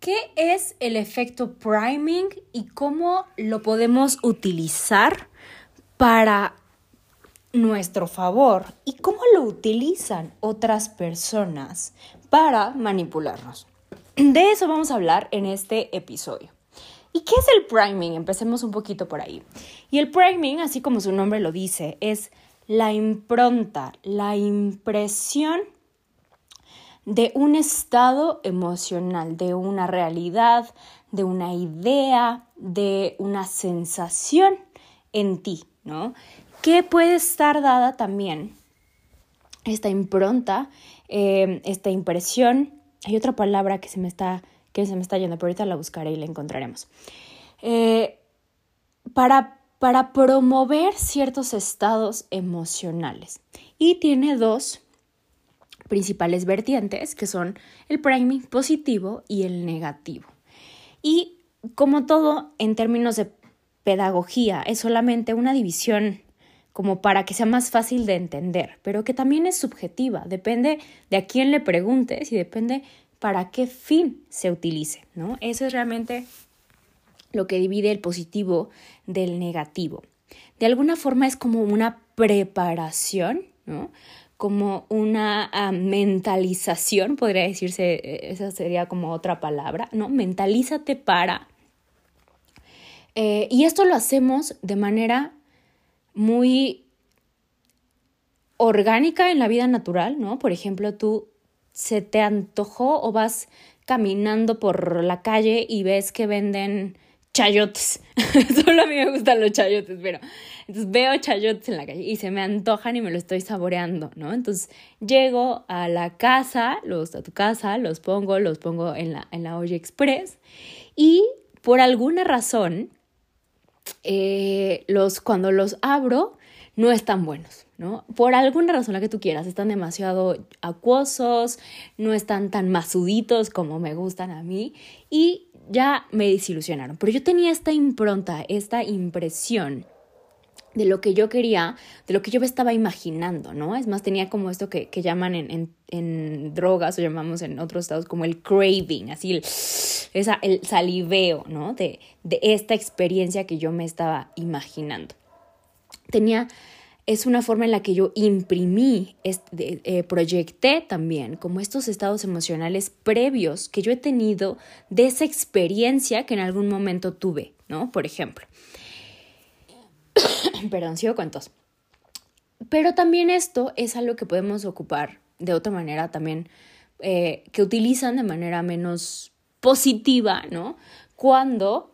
¿Qué es el efecto priming y cómo lo podemos utilizar para nuestro favor? ¿Y cómo lo utilizan otras personas para manipularnos? De eso vamos a hablar en este episodio. ¿Y qué es el priming? Empecemos un poquito por ahí. Y el priming, así como su nombre lo dice, es la impronta, la impresión de un estado emocional, de una realidad, de una idea, de una sensación en ti, ¿no? Que puede estar dada también esta impronta, eh, esta impresión. Hay otra palabra que se me está, que se me está yendo, pero ahorita la buscaré y la encontraremos. Eh, para, para promover ciertos estados emocionales. Y tiene dos principales vertientes, que son el priming positivo y el negativo. Y como todo, en términos de pedagogía, es solamente una división como para que sea más fácil de entender, pero que también es subjetiva, depende de a quién le preguntes y depende para qué fin se utilice, ¿no? Eso es realmente lo que divide el positivo del negativo. De alguna forma es como una preparación, ¿no? Como una ah, mentalización, podría decirse, eh, esa sería como otra palabra, ¿no? Mentalízate para. Eh, y esto lo hacemos de manera muy orgánica en la vida natural, ¿no? Por ejemplo, tú se te antojó o vas caminando por la calle y ves que venden chayotes. Solo a mí me gustan los chayotes, pero entonces veo chayotes en la calle y se me antojan y me lo estoy saboreando, ¿no? Entonces llego a la casa, los a tu casa, los pongo, los pongo en la, en la olla express y por alguna razón, eh, los, cuando los abro, no están buenos, ¿no? Por alguna razón la que tú quieras, están demasiado acuosos, no están tan masuditos como me gustan a mí y ya me desilusionaron. Pero yo tenía esta impronta, esta impresión de lo que yo quería, de lo que yo me estaba imaginando, ¿no? Es más, tenía como esto que, llaman en, en, drogas o llamamos en otros estados como el craving, así el, esa, el saliveo, ¿no? De, de esta experiencia que yo me estaba imaginando. Tenía es una forma en la que yo imprimí, eh, proyecté también como estos estados emocionales previos que yo he tenido de esa experiencia que en algún momento tuve, ¿no? Por ejemplo. Perdón, sigo con Pero también esto es algo que podemos ocupar de otra manera también, eh, que utilizan de manera menos positiva, ¿no? Cuando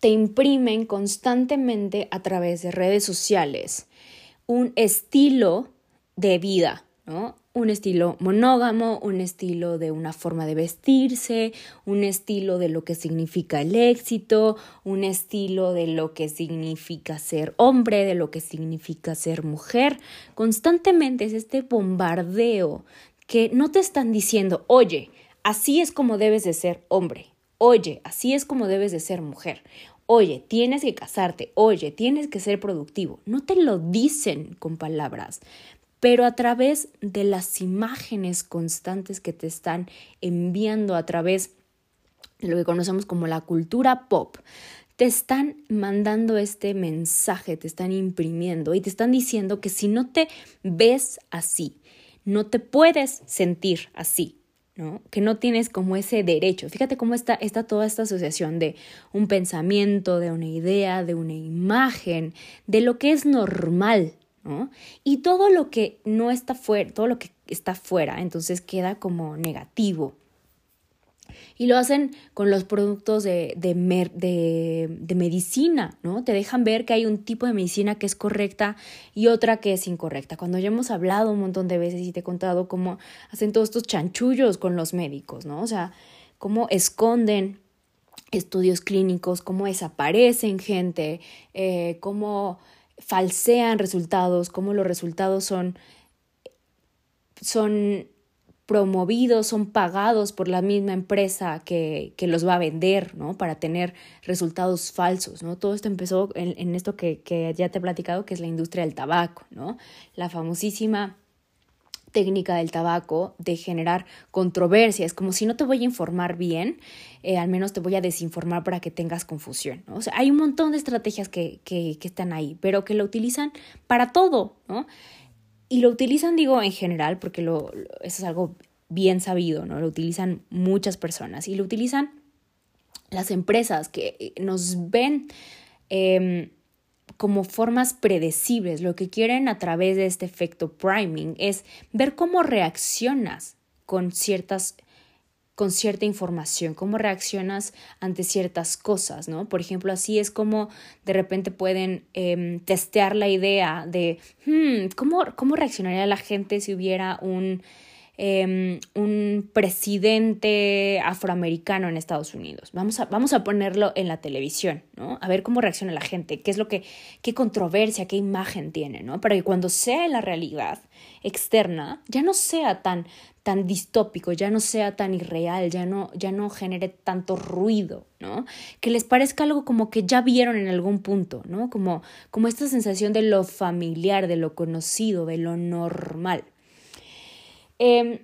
te imprimen constantemente a través de redes sociales un estilo de vida, ¿no? Un estilo monógamo, un estilo de una forma de vestirse, un estilo de lo que significa el éxito, un estilo de lo que significa ser hombre, de lo que significa ser mujer. Constantemente es este bombardeo que no te están diciendo, oye, así es como debes de ser hombre, Oye, así es como debes de ser mujer. Oye, tienes que casarte. Oye, tienes que ser productivo. No te lo dicen con palabras, pero a través de las imágenes constantes que te están enviando a través de lo que conocemos como la cultura pop, te están mandando este mensaje, te están imprimiendo y te están diciendo que si no te ves así, no te puedes sentir así, ¿no? Que no tienes como ese derecho. Fíjate cómo está, está toda esta asociación de un pensamiento, de una idea, de una imagen, de lo que es normal, ¿no? Y todo lo que no está fuera, todo lo que está fuera, entonces queda como negativo. Y lo hacen con los productos de, de, de, medicina, ¿no? Te dejan ver que hay un tipo de medicina que es correcta y otra que es incorrecta. Cuando ya hemos hablado un montón de veces y te he contado cómo hacen todos estos chanchullos con los médicos, ¿no? O sea, cómo esconden estudios clínicos, cómo desaparecen gente, eh, cómo falsean resultados, cómo los resultados son, son promovidos, son pagados por la misma empresa que, que, los va a vender, ¿no? Para tener resultados falsos, ¿no? Todo esto empezó en, en esto que, que, ya te he platicado, que es la industria del tabaco, ¿no? La famosísima técnica del tabaco de generar controversias, como si no te voy a informar bien, eh, al menos te voy a desinformar para que tengas confusión, ¿no? O sea, hay un montón de estrategias que, que, que están ahí, pero que lo utilizan para todo, ¿no? Y lo utilizan, digo, en general, porque lo, eso es algo bien sabido, ¿no? Lo utilizan muchas personas y lo utilizan las empresas que eh, nos ven em, como formas predecibles. Lo que quieren a través de este efecto priming es ver cómo reaccionas con ciertas con cierta información, cómo reaccionas ante ciertas cosas, ¿no? Por ejemplo, así es como de repente pueden em, testear la idea de, hmm, ¿cómo, ¿cómo reaccionaría la gente si hubiera un Em, un presidente afroamericano en Estados Unidos. Vamos a, vamos a ponerlo en la televisión, ¿no? A ver cómo reacciona la gente, qué es lo que, qué controversia, qué imagen tiene, ¿no? Para que cuando sea la realidad externa, ya no sea tan, tan distópico, ya no sea tan irreal, ya no, ya no genere tanto ruido, ¿no? Que les parezca algo como que ya vieron en algún punto, ¿no? Como, como esta sensación de lo familiar, de lo conocido, de lo normal. Em,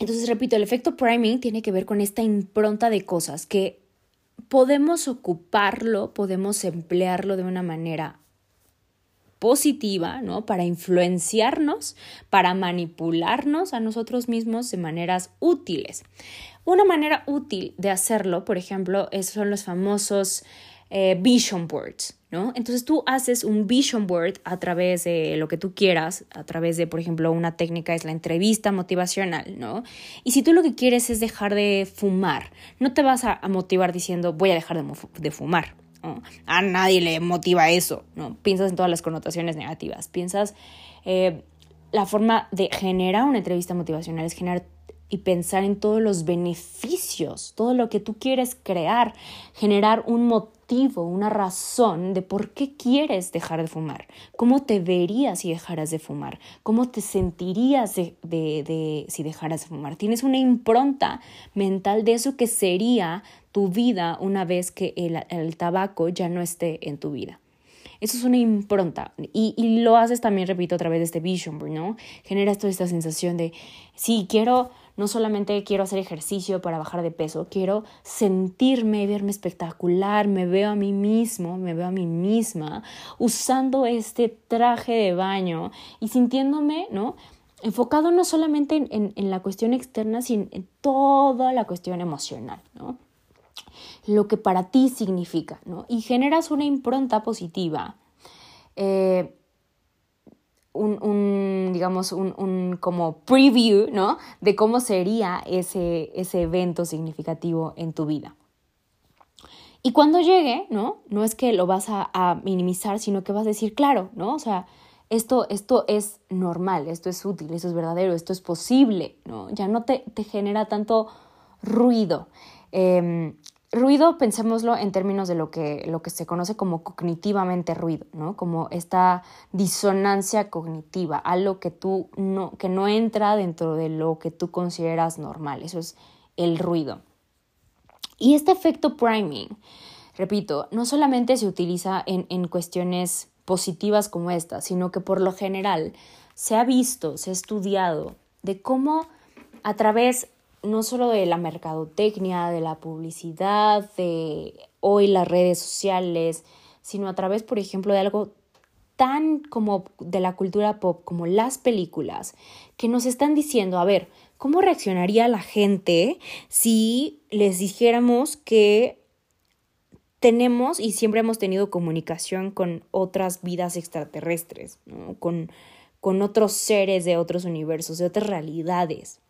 entonces, repito, el efecto priming tiene que ver con esta impronta de cosas que podemos ocuparlo, podemos emplearlo de una manera positiva, ¿no? Para influenciarnos, para manipularnos a nosotros mismos de maneras útiles. Una manera útil de hacerlo, por ejemplo, son los famosos eh, vision boards, ¿no? Entonces tú haces un vision board a través de lo que tú quieras, a través de, por ejemplo, una técnica es la entrevista motivacional, ¿no? Y si tú lo que quieres es dejar de fumar, no te vas a, motivar diciendo voy a dejar de, fumar. A nadie le motiva eso, ¿no? Piensas en todas las connotaciones negativas, piensas eh, la forma de generar una entrevista motivacional es generar y pensar en todos los beneficios, todo lo que tú quieres crear, generar un motivo, una razón de por qué quieres dejar de fumar, cómo te verías si dejaras de fumar, cómo te sentirías de, de, si dejaras de fumar. Tienes una impronta mental de eso que sería tu vida una vez que el, el tabaco ya no esté en tu vida. Eso es una impronta. Y, y, lo haces también, repito, a través de este vision ¿no? Generas toda esta sensación de, sí, quiero no solamente quiero hacer ejercicio para bajar de peso, quiero sentirme, verme espectacular, me veo a mí mismo, me veo a mí misma usando este traje de baño y sintiéndome, ¿no? Enfocado no solamente en, en, la cuestión externa, sino en toda la cuestión emocional, ¿no? Lo que para ti significa, ¿no? Y generas una impronta positiva. Eh, un, digamos, un, un, como preview, ¿no? De cómo sería ese, ese evento significativo en tu vida. Y cuando llegue, ¿no? No es que lo vas a, minimizar, sino que vas a decir, claro, ¿no? O sea, esto, esto es normal, esto es útil, esto es verdadero, esto es posible, ¿no? Ya no te, te genera tanto ruido. Eh, Ruido, pensémoslo en términos de lo que, lo que se conoce como cognitivamente ruido, ¿no? Como esta disonancia cognitiva, algo que tú no, que no entra dentro de lo que tú consideras normal. Eso es el ruido. Y este efecto priming, repito, no solamente se utiliza en, en cuestiones positivas como esta, sino que por lo general se ha visto, se ha estudiado de cómo a través no solo de la mercadotecnia, de la publicidad, de hoy las redes sociales, sino a través, por ejemplo, de algo tan como de la cultura pop como las películas, que nos están diciendo, a ver, ¿cómo reaccionaría la gente si les dijéramos que tenemos y siempre hemos tenido comunicación con otras vidas extraterrestres, con con otros seres de otros universos, de otras realidades.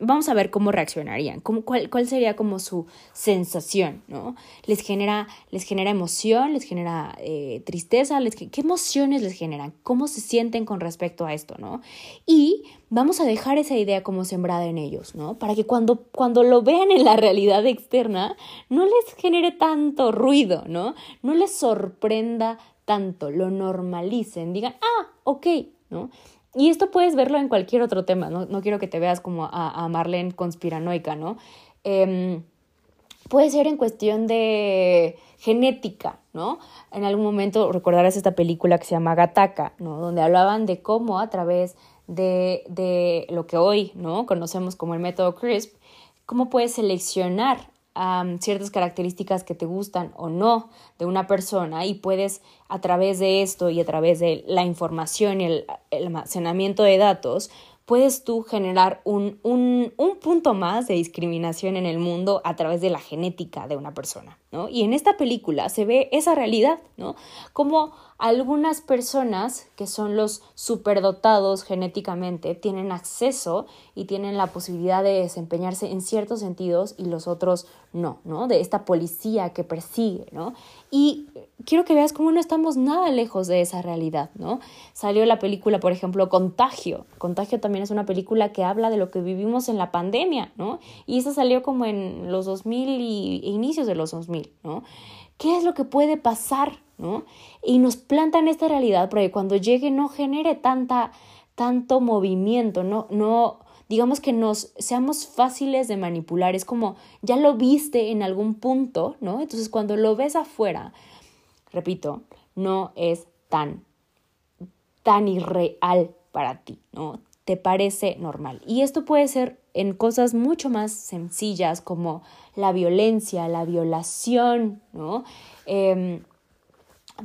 Vamos a ver cómo reaccionarían, cómo, cuál, cuál, sería como su sensación, ¿no? Les genera, les genera emoción, les genera eh, tristeza, les, ¿qué emociones les generan? ¿Cómo se sienten con respecto a esto, ¿no? Y vamos a dejar esa idea como sembrada en ellos, ¿no? Para que cuando, cuando lo vean en la realidad externa, no les genere tanto ruido, ¿no? No les sorprenda tanto, lo normalicen, digan, ah, ok, ¿no? Y esto puedes verlo en cualquier otro tema, no, no quiero que te veas como a, a Marlene conspiranoica, ¿no? Em, puede ser en cuestión de genética, ¿no? En algún momento recordarás esta película que se llama Gataka, ¿no? Donde hablaban de cómo a través de, de lo que hoy, ¿no? Conocemos como el método CRISP, cómo puedes seleccionar ciertas características que te gustan o no de una persona y puedes a través de esto y a través de la información y el, el almacenamiento de datos puedes tú generar un, un, un, punto más de discriminación en el mundo a través de la genética de una persona, ¿no? Y en esta película se ve esa realidad, ¿no? Como algunas personas que son los superdotados genéticamente tienen acceso y tienen la posibilidad de desempeñarse en ciertos sentidos y los otros no, ¿no? De esta policía que persigue, ¿no? Y quiero que veas cómo no estamos nada lejos de esa realidad, ¿no? Salió la película, por ejemplo, Contagio. Contagio también es una película que habla de lo que vivimos en la pandemia, ¿no? Y esa salió como en los 2000 y inicios de los 2000, ¿no? ¿Qué es lo que puede pasar, ¿no? Y nos plantan esta realidad para que cuando llegue no genere tanta, tanto movimiento, no, no, digamos que nos seamos fáciles de manipular. Es como, ya lo viste en algún punto, ¿no? Entonces cuando lo ves afuera, repito, no es tan, tan irreal para ti, ¿no? Te parece normal. Y esto puede ser en cosas mucho más sencillas como la violencia, la violación, ¿no? Em,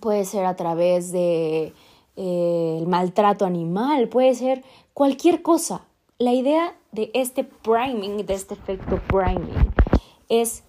puede ser a través de eh, el maltrato animal, puede ser cualquier cosa. La idea de este priming, de este efecto priming, es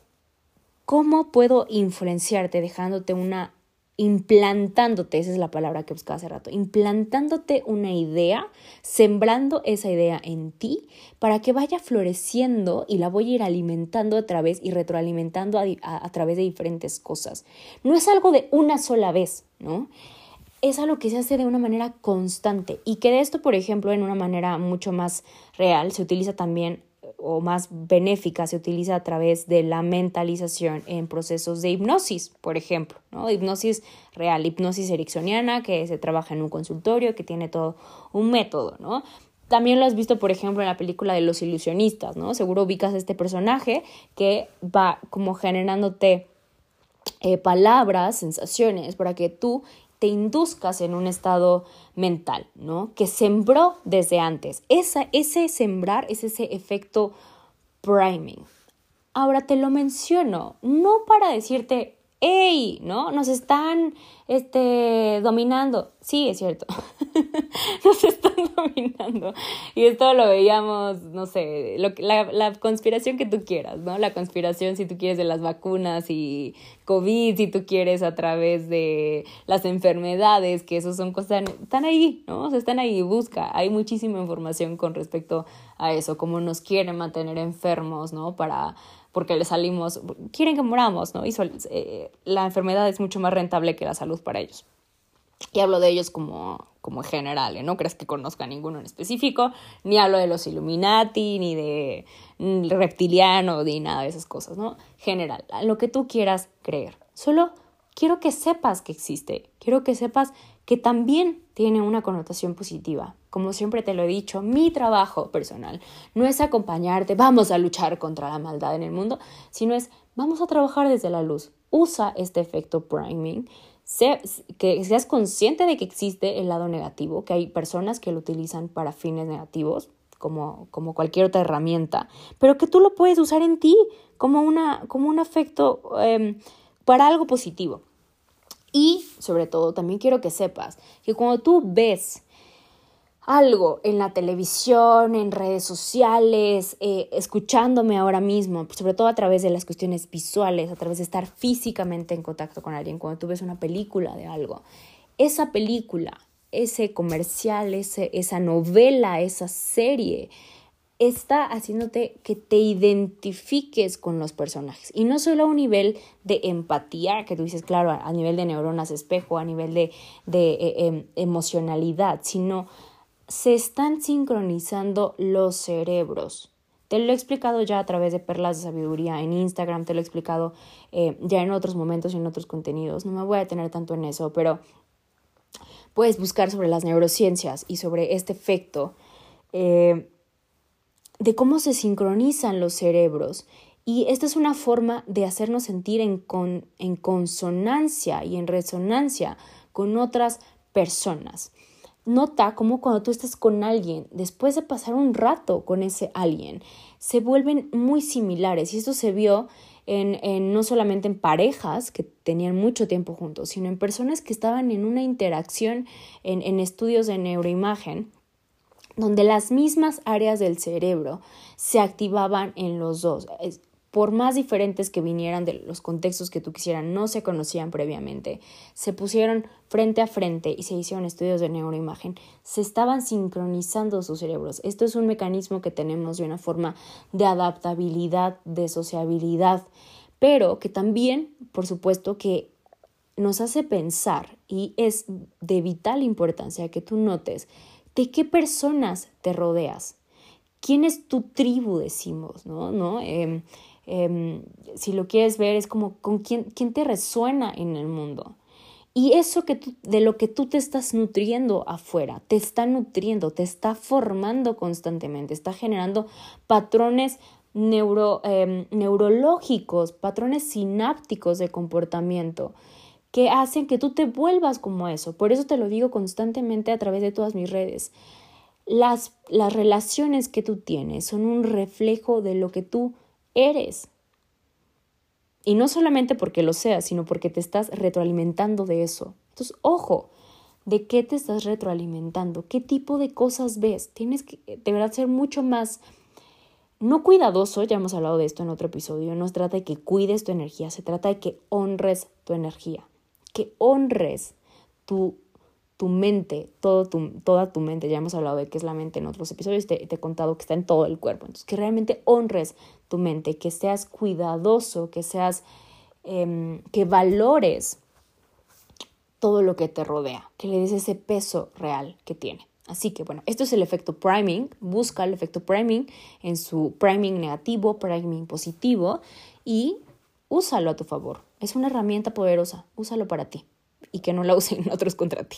cómo puedo influenciarte dejándote una implantándote, esa es la palabra que buscaba hace rato, implantándote una idea, sembrando esa idea en ti para que vaya floreciendo y la voy a ir alimentando a través y retroalimentando a, a, través de diferentes cosas. No es algo de una sola vez, ¿no? Es algo que se hace de una manera constante y que de esto, por ejemplo, en una manera mucho más real, se utiliza también o más benéfica se utiliza a través de la mentalización en procesos de hipnosis, por ejemplo, ¿no? Hipnosis real, hipnosis ericksoniana, que se trabaja en un consultorio, que tiene todo un método, ¿no? También lo has visto, por ejemplo, en la película de los ilusionistas, ¿no? Seguro ubicas a este personaje que va como generándote eh, palabras, sensaciones, para que tú te induzcas en un estado mental, ¿no? Que sembró desde antes. Esa, ese sembrar es ese efecto priming. Ahora te lo menciono, no para decirte, ¡Ey! ¿No? Nos están este, dominando. Sí, es cierto. Nos están dominando. Y esto lo veíamos, no sé, lo, la, la conspiración que tú quieras, ¿no? La conspiración, si tú quieres, de las vacunas y COVID, si tú quieres, a través de las enfermedades, que eso son cosas, están ahí, ¿no? O sea, están ahí, busca. Hay muchísima información con respecto a eso, cómo nos quieren mantener enfermos, ¿no? Para porque le salimos, quieren que moramos, ¿no? Y eh, la enfermedad es mucho más rentable que la salud para ellos. Y hablo de ellos como, como general, ¿eh? no crees que conozca a ninguno en específico, ni hablo de los Illuminati, ni de reptiliano, ni nada de esas cosas, ¿no? General, lo que tú quieras creer. Solo quiero que sepas que existe, quiero que sepas que también tiene una connotación positiva. Como siempre te lo he dicho, mi trabajo personal no es acompañarte, vamos a luchar contra la maldad en el mundo, sino es vamos a trabajar desde la luz. Usa este efecto priming, que seas consciente de que existe el lado negativo, que hay personas que lo utilizan para fines negativos, como, como cualquier otra herramienta, pero que tú lo puedes usar en ti como, una, como un efecto em, para algo positivo. Y sobre todo, también quiero que sepas que cuando tú ves algo en la televisión, en redes sociales, eh, escuchándome ahora mismo, sobre todo a través de las cuestiones visuales, a través de estar físicamente en contacto con alguien, cuando tú ves una película de algo, esa película ese comercial, ese, esa novela, esa serie, está haciéndote que te identifiques con los personajes. Y no solo a un nivel de empatía, que tú dices, claro, a nivel de neuronas espejo, a nivel de, de eh, em, emocionalidad, sino se están sincronizando los cerebros. Te lo he explicado ya a través de Perlas de Sabiduría en Instagram, te lo he explicado eh, ya en otros momentos y en otros contenidos. No me voy a detener tanto en eso, pero puedes buscar sobre las neurociencias y sobre este efecto eh, de cómo se sincronizan los cerebros. Y esta es una forma de hacernos sentir en, en consonancia y en resonancia con otras personas. Nota cómo cuando tú estás con alguien, después de pasar un rato con ese alguien, se vuelven muy similares. Y esto se vio en, no solamente en parejas que tenían mucho tiempo juntos, sino en personas que estaban en una interacción en, en estudios de neuroimagen donde las mismas áreas del cerebro se activaban en los dos por más diferentes que vinieran de los contextos que tú quisieras, no se conocían previamente, se pusieron frente a frente y se hicieron estudios de neuroimagen, se estaban sincronizando sus cerebros. Esto es un mecanismo que tenemos de una forma de adaptabilidad, de sociabilidad, pero que también, por supuesto, que nos hace pensar y es de vital importancia que tú notes de qué personas te rodeas. ¿Quién es tu tribu, decimos, no? ¿No? Em, Em, si lo quieres ver, es como con quién, quién te resuena en el mundo. Y eso que de lo que tú te estás nutriendo afuera, te está nutriendo, te está formando constantemente, está generando patrones neuro, em, neurológicos, patrones sinápticos de comportamiento que hacen que tú te vuelvas como eso. Por eso te lo digo constantemente a través de todas mis redes. Las, las relaciones que tú tienes son un reflejo de lo que tú eres. Y no solamente porque lo seas, sino porque te estás retroalimentando de eso. Entonces, ojo, ¿de qué te estás retroalimentando? ¿Qué tipo de cosas ves? Tienes que de verdad ser mucho más, no cuidadoso, ya hemos hablado de esto en otro episodio, no se trata de que cuides tu energía, se trata de que honres tu energía, que honres tu tu mente, todo tu, toda tu mente, ya hemos hablado de qué es la mente en otros episodios, te, te, he contado que está en todo el cuerpo, entonces que realmente honres tu mente, que seas cuidadoso, que seas, em, que valores todo lo que te rodea, que le des ese peso real que tiene. Así que bueno, esto es el efecto priming, busca el efecto priming en su priming negativo, priming positivo y úsalo a tu favor. Es una herramienta poderosa, úsalo para ti y que no la usen otros contra ti.